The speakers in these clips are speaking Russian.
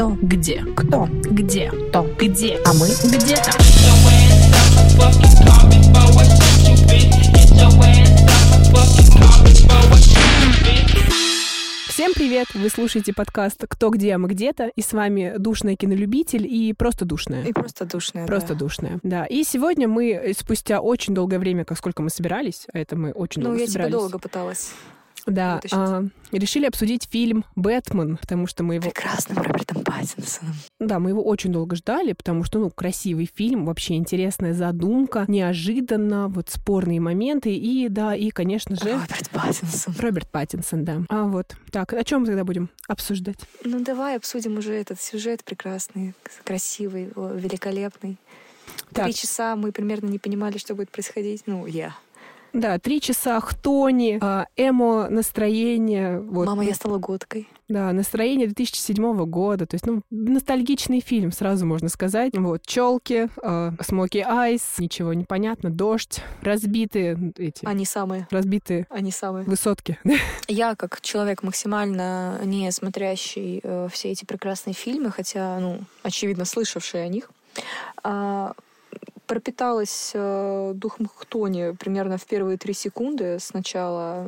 Кто? Где? Кто? Где? Кто? Где? А мы? Где-то. Всем привет! Вы слушаете подкаст «Кто, где, а мы где-то» и с вами душная кинолюбитель и просто душная. И просто душная. Просто да. душная, да. И сегодня мы э, спустя очень долгое время, как сколько мы собирались, а это мы очень Ну, долго я тебя собирались. долго пыталась. Да, вытащить. а, решили обсудить фильм «Бэтмен», потому что мы его Прекрасным Робертом Паттинсоном. Да, мы его очень долго ждали, потому что, ну, красивый фильм, вообще интересная задумка, неожиданно, вот спорные моменты, и, да, и, конечно же, Роберт Паттинсон. Роберт Паттинсон, да. А вот, так, о чем тогда будем обсуждать? Ну, давай обсудим уже этот сюжет прекрасный, красивый, великолепный. Так. Три часа мы примерно не понимали, что будет происходить. Ну, я. Да, три часа хтони, а, эмо настроение, вот, Мама, я стала годкой. да, настроение 2007 года, то есть, ну, ностальгичный фильм, сразу можно сказать. Вот, челки, смоки айс, ничего не понятно, дождь, разбитые эти, Они самые. разбитые Они самые. высотки. Я, как человек максимально не смотрящий э, все эти прекрасные фильмы, хотя, ну, очевидно, слышавший о них, а, пропиталась э, духом Хтони примерно в первые три секунды с начала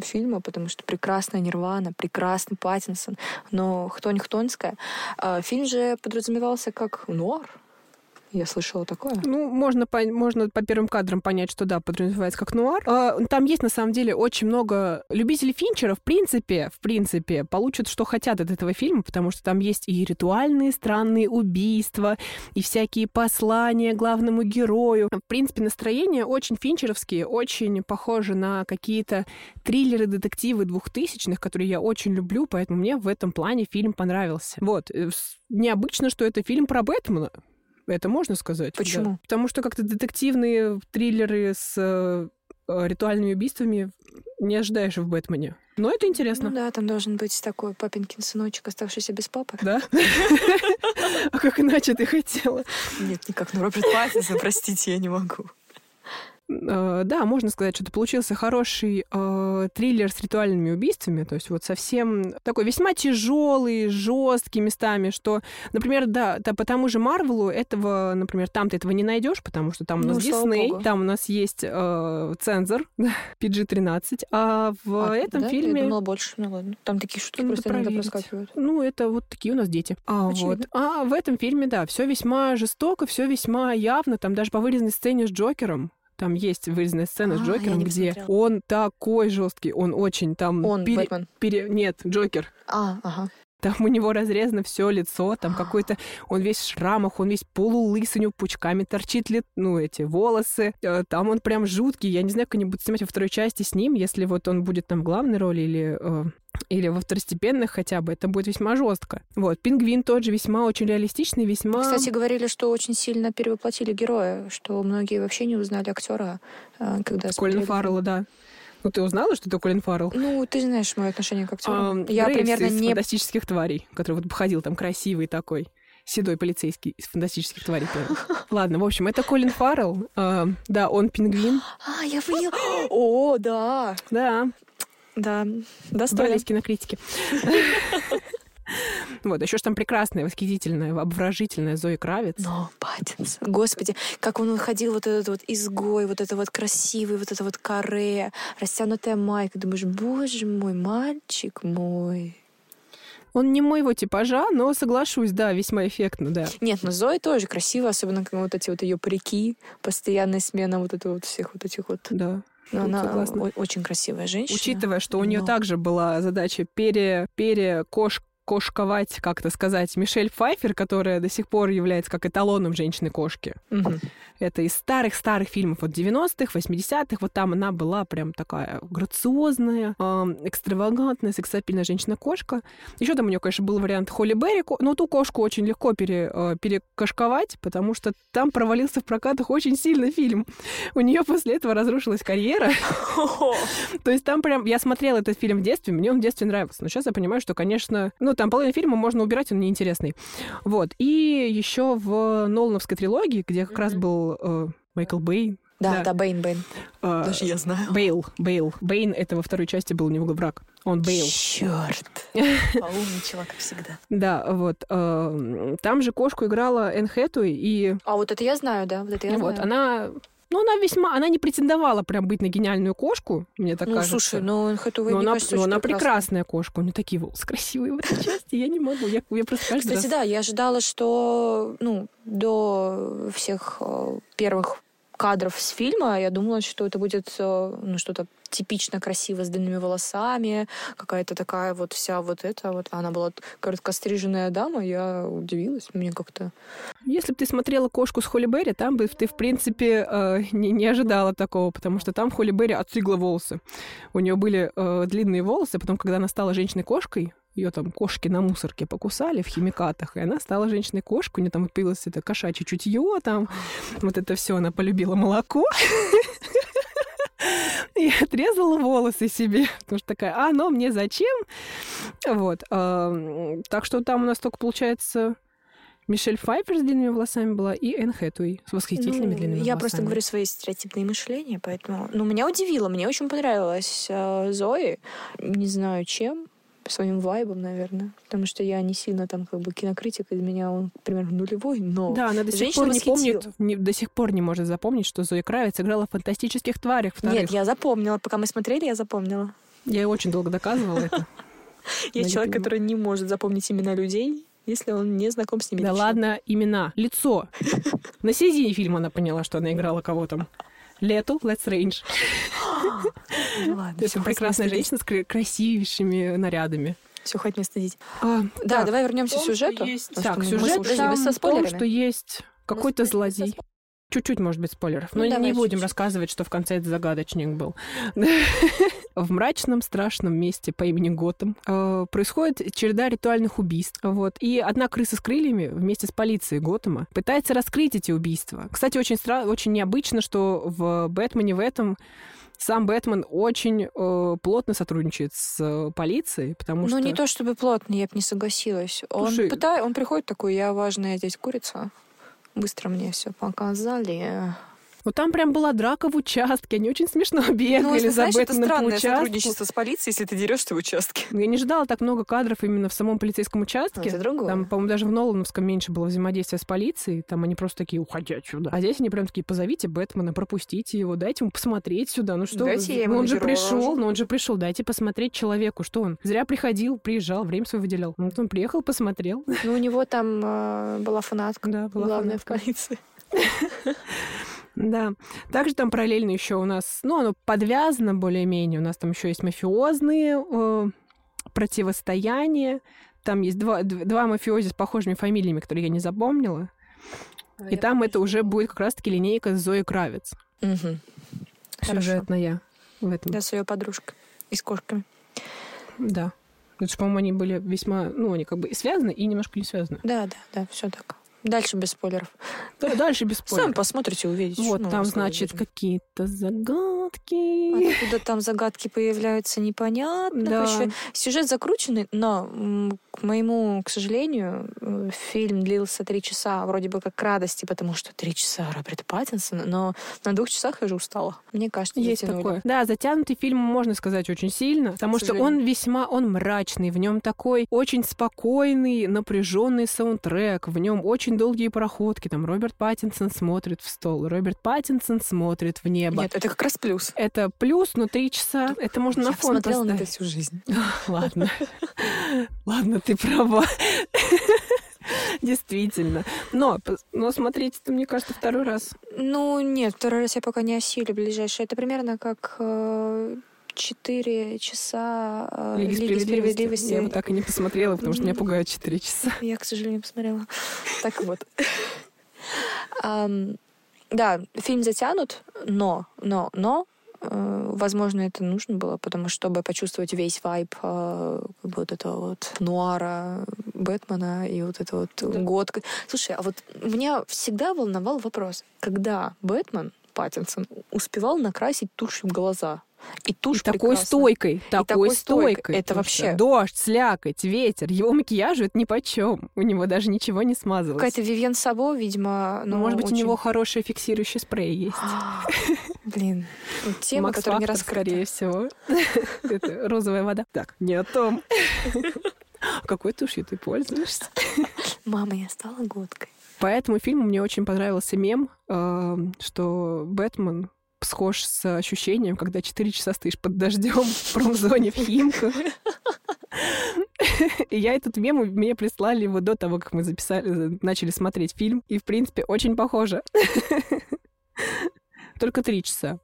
фильма, потому что прекрасная Нирвана, прекрасный Паттинсон, но Хтонь Хтонская. А фильм же подразумевался как нуар. Я слышала такое. Ну, можно по, можно по первым кадрам понять, что да, подразумевается как нуар. А, Там есть, на самом деле, очень много любителей Финчера, в принципе, в принципе, получат, что хотят от этого фильма, потому что там есть и ритуальные странные убийства, и всякие послания главному герою. В принципе, настроение очень финчеровские, очень похоже на какие-то триллеры, детективы двухтысячных, которые я очень люблю, поэтому мне в этом плане фильм понравился. Вот. э, Необычно, что это фильм про Бэтмена. Это можно сказать? Почему? Да. Потому что как-то детективные триллеры с э, ритуальными убийствами не ожидаешь в Бэтмене. Но это интересно. Ну да, там должен быть такой папинкин сыночек, оставшийся без папы. Да? А как иначе ты хотела? Нет, никак, ну Роберт Паттинсон, простите, я не могу. Э, Да, можно сказать, что это получился хороший э, триллер с ритуальными убийствами, то есть вот совсем такой весьма тяжелый, жесткий местами, что, например, да, да, по тому же Марвелу этого, например, там ты этого не найдешь, потому что там у Ну, нас слава Дисней, там у нас есть э, цензор PG-13, а в А, этом да? фильме... Я думала больше. Ну ладно. Там такие шутки Надо просто иногда проскакивают. Ну, это вот такие у нас дети. А, вот. А в этом фильме, да, все весьма жестоко, все весьма явно. Там даже по вырезанной сцене с Джокером. Там есть вырезанная сцена с А, я Джокером, где посмотрела. он такой жесткий, он очень там Он, пере- Бэтмен. пере- Нет, Джокер. А, ага. Там у него разрезано все лицо, там какой-то, он весь в шрамах, он весь полулысый, у него пучками торчит, ли, ну, эти волосы. Э, Там он прям жуткий. Я не знаю, как они будут снимать во второй части с ним, если вот он будет там в главной роли или э, или во второстепенных хотя бы, это будет весьма жестко. Вот, пингвин тот же весьма очень реалистичный, весьма... Кстати, говорили, что очень сильно перевоплотили героя, что многие вообще не узнали актера, э, когда Колин смотрели. Фаррелла, да. Ну, ты узнала, что это Колин Фаррелл? Ну, ты знаешь мое отношение к актеру. Я Грейвс примерно из не... «Фантастических тварей», который вот ходил там красивый такой, седой полицейский из «Фантастических тварей». Ладно, в общем, это Колин Фаррелл. А, Да, он пингвин. А, я поняла. О, да. Да, Да, достойно. Сбрались кинокритики. Вот, еще ж там прекрасная, восхитительная, обворожительная Зои Кравец. Но Паттинсон, господи, как он выходил, вот этот вот изгой, вот это вот красивый, вот это вот каре, растянутая майка. Думаешь, боже мой, мальчик мой. Он не моего типажа, но соглашусь, да, весьма эффектно, да. Нет, ну Зои тоже красиво, особенно как вот эти вот ее парики, постоянная смена вот этого вот всех вот этих вот. Да. Ну, она согласна. очень красивая женщина. Учитывая, что у нее но- также была задача пере, перекош, кошковать, как это сказать, Мишель Пфайфер, которая до сих пор является как эталоном женщины-кошки. Мгм. Это из старых-старых фильмов от 90-х, 80-х. Вот там она была прям такая грациозная, экстравагантная, сексапильная женщина-кошка. Еще там у нее, конечно, был вариант Холли Берри, но ту кошку очень легко пере, э, перекошковать, потому что там провалился в прокатах очень сильно фильм. У нее после этого разрушилась карьера. То есть там прям... Я смотрела этот фильм в детстве, мне он в детстве нравился. Но сейчас я понимаю, что, конечно... Ну, там половину фильма можно убирать, он неинтересный. Вот. И еще в Нолановской трилогии, где как раз Мгм. был э, Майкл Бэй. Да, Да. да, Бэйн, Бэйн. э, Даже я знаю. Бейл, Бейл. Бэйн — это во второй части был у него враг. Он Бейл. Черт. Поумничала, как всегда. Да, вот. э, Там же кошку играла Энн Хэтэуэй, и А вот это я знаю, да, вот это я вот знаю. она... Ну, она весьма... Она не претендовала прям быть на гениальную кошку, мне так ну, кажется. слушай, ну но мне она, кажется, но она прекрасная. прекрасная кошка. У нее такие волосы красивые в этой части. Я не могу. Я, я просто каждый Кстати, раз... да, я ожидала, что ну, до всех э, первых кадров с фильма я думала, что это будет э, ну, что-то типично красиво с длинными волосами, какая-то такая вот вся вот эта вот. Она была короткостриженная дама, я удивилась, мне как-то... Если бы ты смотрела «Кошку с Холли Берри», там бы ты, в принципе, э, не, не ожидала такого, потому что там Холли Берри отстригла волосы. У нее были э, длинные волосы, потом, когда она стала женщиной-кошкой, ее там кошки на мусорке покусали в химикатах, и она стала женщиной-кошкой, у нее там появилось это кошачье чутье, там вот это все, она полюбила молоко. И отрезала волосы себе, потому что такая, а, но мне зачем? Вот. а, Так что там у нас только получается Мишель Пфайфер с длинными волосами была и Энн Хэтэуэй с восхитительными Ну, длинными я волосами. просто говорю свои стереотипные мышления, поэтому... Ну, меня удивило, мне очень понравилась э, Зои. Не знаю, чем, своим вайбом, наверное. Потому что я не сильно там как бы кинокритик, из меня он примерно нулевой, но... Да, она до сих Женщина пор не восхитила. помнит, не- до сих пор не может запомнить, что Зоя Кравец играла в «Фантастических тварях» вторых. Нет, я запомнила. Пока мы смотрели, я запомнила. Я ей очень долго доказывала это. Я человек, который не может запомнить имена людей, если он не знаком с ними. Да лично. ладно, имена, лицо. На середине фильма она поняла, что она играла кого там. Лету, Let's Range. Ну ладно, Это прекрасная женщина с кра- красивейшими нарядами. Все, хоть не стыдить. А, Да, так, давай вернемся к сюжету. есть- Так, сюжет там со в том, спойлерами. что есть какой-то злодей. Чуть-чуть, может быть, спойлеров. Ну, Но давай не будем чуть-чуть. рассказывать, что в конце это загадочник был. В мрачном, страшном месте по имени Готэм э, происходит череда ритуальных убийств. Вот. И одна крыса с крыльями вместе с полицией Готэма пытается раскрыть эти убийства. Кстати, очень, стра- очень необычно, что в «Бэтмене» в этом сам Бэтмен очень э, плотно сотрудничает с э, полицией, потому Ну, что... не то чтобы плотно, я бы не согласилась. Он, Слушай- пыта- он приходит такой, я важная здесь курица. Быстро мне все показали. Ну, там прям была драка в участке, они очень смешно бегали Ну, если за знаешь, это странное участку. сотрудничество с полицией, если ты дерешься в участке. Я не ждала так много кадров именно в самом полицейском участке. Это другое. Там, по-моему, даже в Нолановском меньше было взаимодействия с полицией. Там они просто такие, уходи отсюда. А здесь они прям такие, позовите Бэтмена, пропустите его, дайте ему посмотреть сюда. Ну что, Дайте вы- ему ну, он же пришел, рожу. ну он же пришел, дайте посмотреть человеку, что он. Зря приходил, приезжал, время свое выделял. Ну, вот он приехал, посмотрел. Ну, у него там э, была фанатка. Да, была главная фанатка. в полиции. Да. Также там параллельно еще у нас, ну, оно подвязано более-менее. У нас там еще есть мафиозные э, противостояния. Там есть два, два мафиози с похожими фамилиями, которые я не запомнила. И там это уже будет как раз-таки линейка Зоей Кравец. Хорошо. Сюжетная в этом. Да, с ее подружкой. И с кошками. Да. Это же, по-моему, они были весьма, ну, они как бы связаны, и немножко не связаны. Да, да, да, все так. Дальше без спойлеров. Да, дальше без Сами спойлеров. посмотрите, увидите. Вот, Ну, там, значит, какие-то загадки. Откуда там загадки появляются, непонятно. Да. Короче, сюжет закрученный, но к моему, к сожалению, э, фильм длился три часа, вроде бы как к радости, потому что три часа Роберта Паттинсона, но на двух часах я уже устала. Мне кажется, Есть затянули. такое. Да, затянутый фильм, можно сказать, очень сильно, потому что он весьма, он мрачный, в нем такой очень спокойный, напряженный саундтрек, в нем очень долгие проходки, там Роберт Паттинсон смотрит в стол, Роберт Паттинсон смотрит в небо. Нет, это как раз плюс. Это плюс, но три часа, это можно я на фон смотрела на это поставить. всю жизнь. Ладно. Ладно, ты права. Действительно. Но, но смотреть это, мне кажется, второй раз. Ну, нет, второй раз я пока не осилю ближайшее. Это примерно как э, четыре часа э, Лиги Лиги справедливости. справедливости. Я бы так и не посмотрела, потому что меня пугают 4 часа. Я, к сожалению, посмотрела. Так вот. Да, фильм затянут, но, но, но, возможно, это нужно было, потому что, чтобы почувствовать весь вайб э, бы вот этого вот нуара Бэтмена и вот это вот Да. год. Слушай, а вот меня всегда волновал вопрос, когда Бэтмен Паттинсон успевал накрасить тушью глаза? И тушь И такой прекрасна. стойкой, такой, такой стойкой. стойкой. Это вообще- Дождь, слякоть, ветер. Его макияжу это ни почем. У него даже ничего не смазалось. Какая-то Вивьен Сабо, видимо, Ну, ну, может быть, очень- у него хороший фиксирующий спрей есть. Блин, тема, Макс которая не раскрыта. скорее всего. Это розовая вода. Так, не о том. Какой тушью ты пользуешься? Мама, я стала годкой. По этому фильму мне очень понравился мем, э, что Бэтмен схож с ощущением, когда 4 часа стоишь под дождем в промзоне в Химках. И я этот мем, мне прислали его до того, как мы записали, начали смотреть фильм. И, в принципе, очень похоже. Только три часа.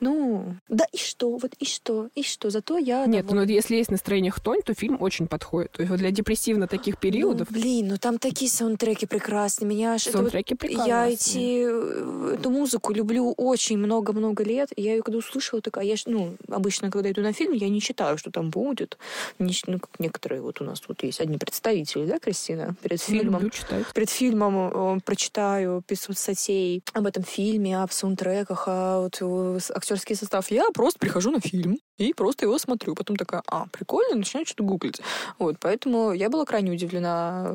Ну, да и что, вот и что, и что. Зато я... Нет, довольна. ну если есть настроение хтонь, то фильм очень подходит. То есть вот для депрессивно таких периодов Ну, блин, ну там такие саундтреки прекрасные. Меня аж... это вот саундтреки прекрасные. Я эти, э, эту музыку люблю очень много-много лет. Я ее когда услышала, такая, я, ну, обычно, когда иду на фильм, я не читаю, что там будет. Не ну, как некоторые вот у нас тут есть одни представители, да, Кристина, перед Я фильмом. люблю читать. Перед фильмом э, прочитаю 500 статей об этом фильме, об саундтреках, а вот с- актерский состав. Я просто прихожу на фильм и просто его смотрю. Потом такая, а, прикольно, начинаю что-то гуглить. Вот, поэтому я была крайне удивлена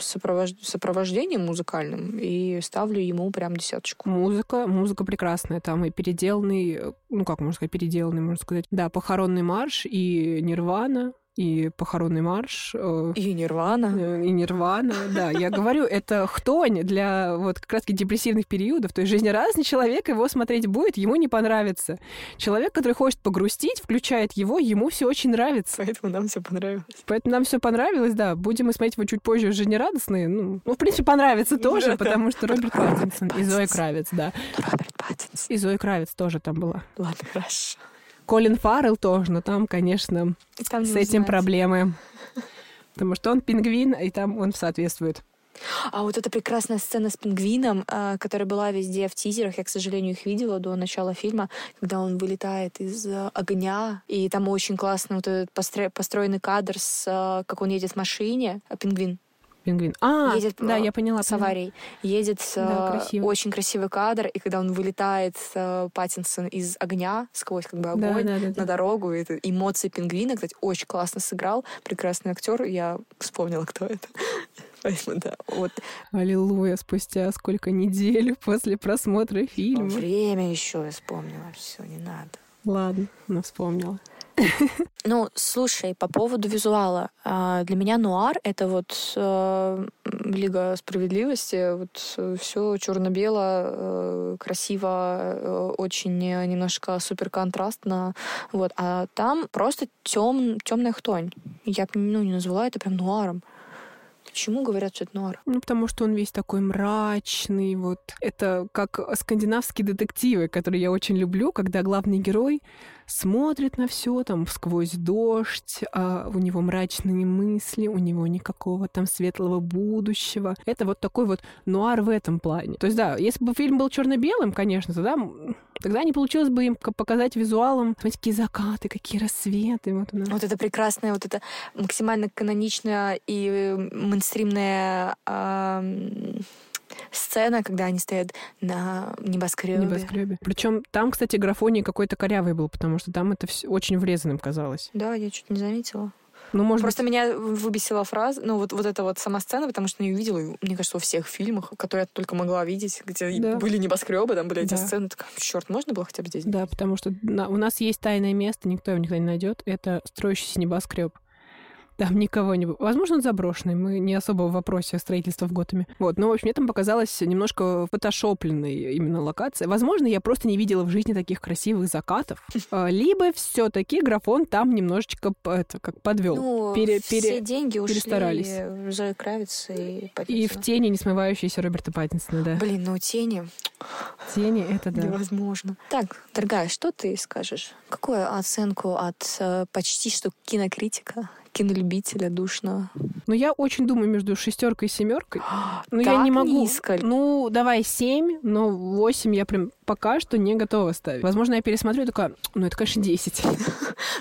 сопровож- сопровождением музыкальным и ставлю ему прям десяточку. Музыка, музыка прекрасная. Там и переделанный, э, ну как можно сказать, переделанный, можно сказать. Да, похоронный марш и Нирвана, и похоронный марш, э, И Нирвана. э, и Нирвана, да. Я говорю, это хтонь для вот как раз депрессивных периодов. То есть жизнерадостный человек его смотреть будет, ему не понравится. Человек, который хочет погрустить, включает его, ему все очень нравится. Поэтому нам все понравилось. Поэтому нам все понравилось, да. Будем мы смотреть его чуть позже жизнерадостные. Ну, ну в принципе, понравится тоже, потому что Роберт Паттинсон и Паттинсон. Кравец, да. Роберт Паттинсон. И Зои Кравец тоже там была. Ладно, хорошо. Колин Фаррелл тоже, но там, конечно, Там с этим проблемы. Потому что он пингвин, и там он соответствует. А вот эта прекрасная сцена с пингвином, а, которая была везде в тизерах, я, к сожалению, их видела до начала фильма, когда он вылетает из э, огня, и там очень классно вот этот постро- построенный кадр с, э, как он едет в машине, а, пингвин, Пингвин. А, Едет, да, я поняла. с аварией. Едет Да, э, красиво. очень красивый кадр, и когда он вылетает э, Паттинсон из огня сквозь как бы Да, огонь да, да, на да. дорогу, и эмоции пингвина, кстати, очень классно сыграл, прекрасный актер, я вспомнила, кто это. Поэтому, да, вот Аллилуйя, спустя сколько недель после просмотра фильма. время еще я вспомнила, все, не надо. Ладно, ну вспомнила. Ну, слушай, по поводу визуала. а, Для меня нуар — это вот э, Лига справедливости. Вот все черно-бело, э, красиво, э, очень э, немножко супер контрастно. Вот. А там просто тем, темная хтонь. Я ну, не назвала это прям нуаром. Почему говорят, что это нуар? Ну, потому что он весь такой мрачный, вот. Это как скандинавские детективы, которые я очень люблю, когда главный герой смотрит на все там сквозь дождь, а у него мрачные мысли, у него никакого там светлого будущего. Это вот такой вот нуар в этом плане. То есть, да, если бы фильм был черно-белым, конечно, тогда, тогда не получилось бы им показать визуалом, смотрите, какие закаты, какие рассветы. Вот у нас. Вот это прекрасная, вот это максимально каноничная и мейнстримная ам, сцена, когда они стоят на небоскребе. небоскребе. Причем там, кстати, графоний какой-то корявый был, потому что там это все очень врезанным казалось. Да, я чуть не заметила. Ну, может Просто меня выбесила фраза, ну вот, вот эта вот сама сцена, потому что я ее видела, мне кажется, во всех фильмах, которые я только могла видеть, где Да. были небоскребы, там были эти Да. сцены, такая, черт, можно было хотя бы здесь? быть, да, потому что на- у нас есть тайное место, никто его никогда не найдет. Это строящийся небоскреб. Там никого не было. Возможно, он заброшенный. Мы не особо в вопросе строительства в Готэме. Вот. Но, в общем, мне там показалась немножко фотошопленной именно локация. Возможно, я просто не видела в жизни таких красивых закатов. А, Либо все таки графон там немножечко это, как подвел. Ну, Пере- все пере- деньги ушли перестарались. Зои Кравиц и И Паттинсона. в тени не смывающиеся Роберта Паттинсона, да. Блин, ну тени Тени — это да. невозможно. Так, дорогая, что ты скажешь? Какую оценку от э, почти что кинокритика, кинолюбителя душного? Но я очень думаю между шестеркой и семеркой. Ну, я Так не могу. низко. Ну, давай семь, но восемь я прям пока что не готова ставить. Возможно, я пересмотрю и такая, ну, это, конечно, десять.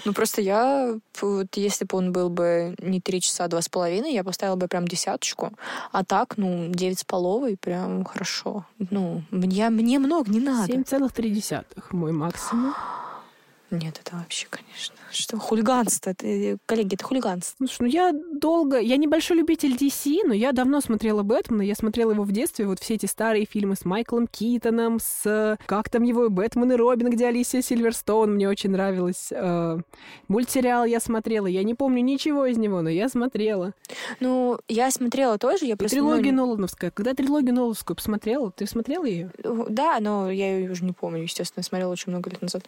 Ну, просто я, вот, если бы он был бы не три часа, а два с половиной, я поставила бы прям десяточку. А так, ну, девять с половой, прям хорошо. Ну, мне, мне много не надо. Семь целых три десятых мой максимум. Нет, это вообще, конечно. Что, хулиганство? Это, коллеги, это хулиганство. Слушай, ну я долго... Я небольшой любитель DC, но я давно смотрела Бэтмена. Я смотрела его в детстве. Вот все эти старые фильмы с Майклом Китоном, с... Как там его? Бэтмен и Робин, где Алисия Сильверстоун. Мне очень нравилось. Э, мультсериал я смотрела. Я не помню ничего из него, но я смотрела. Ну, я смотрела тоже. Я просто, трилогия ну, Нолановская. Когда трилогию Нолановскую посмотрела? Ты смотрела ее? Да, но я ее уже не помню, естественно. смотрела очень много лет назад.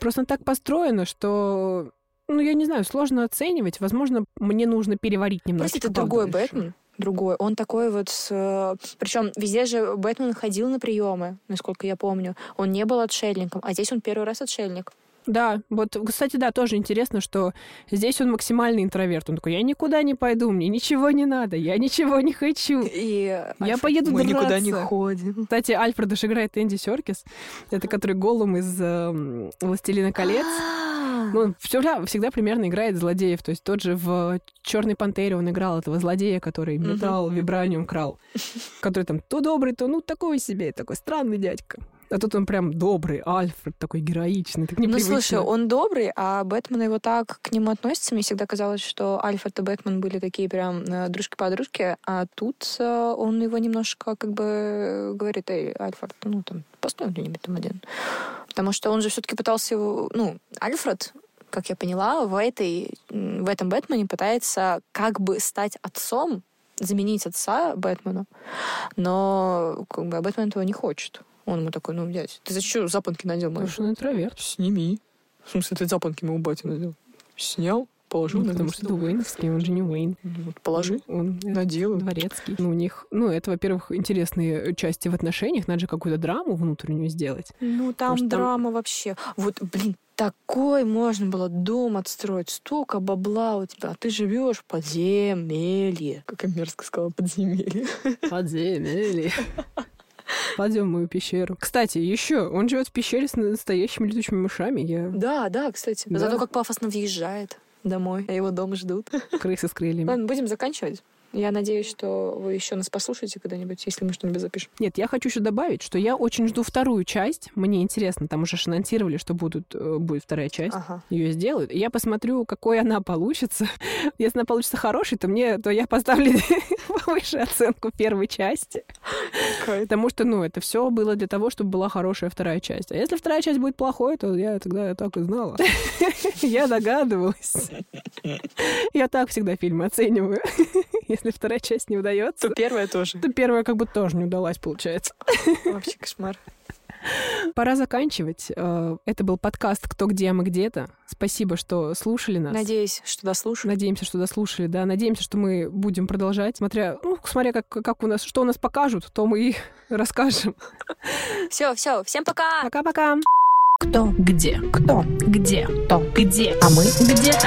Просто так построено, что, ну, я не знаю, сложно оценивать. Возможно, мне нужно переварить немножко. Просто это другой. Бэтмен. Другой. Он такой вот с... Причем везде же Бэтмен ходил на приемы, насколько я помню. Он не был отшельником, а здесь он первый раз отшельник. Да, вот, кстати, да, тоже интересно, что здесь он максимальный интроверт. Он такой, я никуда не пойду, мне ничего не надо, я ничего не хочу. И я Альфред, поеду мы драться. никуда не ходим. Кстати, Альфреда же играет Энди Серкис. Это который Голлум из э, «Властелина колец». Ну, он всегда, всегда примерно играет злодеев. То есть тот же в Черной пантере он играл этого злодея, который металл, вибраниум крал. Который там то добрый, то ну такой себе, такой странный дядька. А тут он прям добрый, Альфред такой героичный, так Ну, непривычно. слушай, он добрый, а Бэтмен его так к нему относится. Мне всегда казалось, что Альфред и Бэтмен были такие прям э, дружки-подружки, а тут э, он его немножко как бы э, говорит, эй, Альфред, ну там, постой где-нибудь там один. Потому что он же все-таки пытался его... Ну, Альфред, как я поняла, в, этой, в этом Бэтмене пытается как бы стать отцом, заменить отца Бэтмену, но как бы а Бэтмен этого не хочет. Он ему такой, ну, дядь, ты зачем запонки надел мои? Потому что он интроверт. Сними. В смысле, ты запонки моего батя надел? Снял, положил Ну, на потому что это Уэйновский, он же не Уэйн. Ну, вот Положи, Он э, надел. дворецкий. Ну, у них, ну, это, во-первых, интересные части в отношениях. Надо же какую-то драму внутреннюю сделать. Ну, там Может, там- драма вообще. Вот, блин, такой можно было дом отстроить, столько бабла у тебя, а ты живешь в подземелье. Как я мерзко сказала, подземелье. Подземелье. Пойдем в мою пещеру. Кстати, еще он живет в пещере с настоящими летучими мышами. Я Да, да, кстати. Да. Зато как пафосно въезжает домой, а его дома ждут. крысы с крыльями. Ладно, будем заканчивать. Я надеюсь, что вы еще нас послушаете когда-нибудь, если мы что-нибудь запишем. Нет, я хочу еще добавить, что я очень жду вторую часть. Мне интересно, там уже анонсировали, что будут, э, будет вторая часть. Ага. Ее сделают. И я посмотрю, какой она получится. Если она получится хорошей, то мне, то я поставлю повыше оценку первой части. Потому что, ну, это все было для того, чтобы была хорошая вторая часть. А если вторая часть будет плохой, то я тогда так и знала. Я догадывалась. Я так всегда фильмы оцениваю. Если вторая часть не удается, То первое тоже. то первая как бы тоже не удалась, получается. Вообще кошмар. Пора заканчивать. Э, Это был подкаст «Кто где, а мы где-то». Спасибо, что слушали нас. Надеюсь, что дослушали. Надеемся, что дослушали, да. Надеемся, что мы будем продолжать. Смотря, ну, смотря как, как у нас, что у нас покажут, то мы и расскажем. Все, все, всем пока! Пока-пока. Кто? Где? Кто? Где? То? Где? А мы где-то.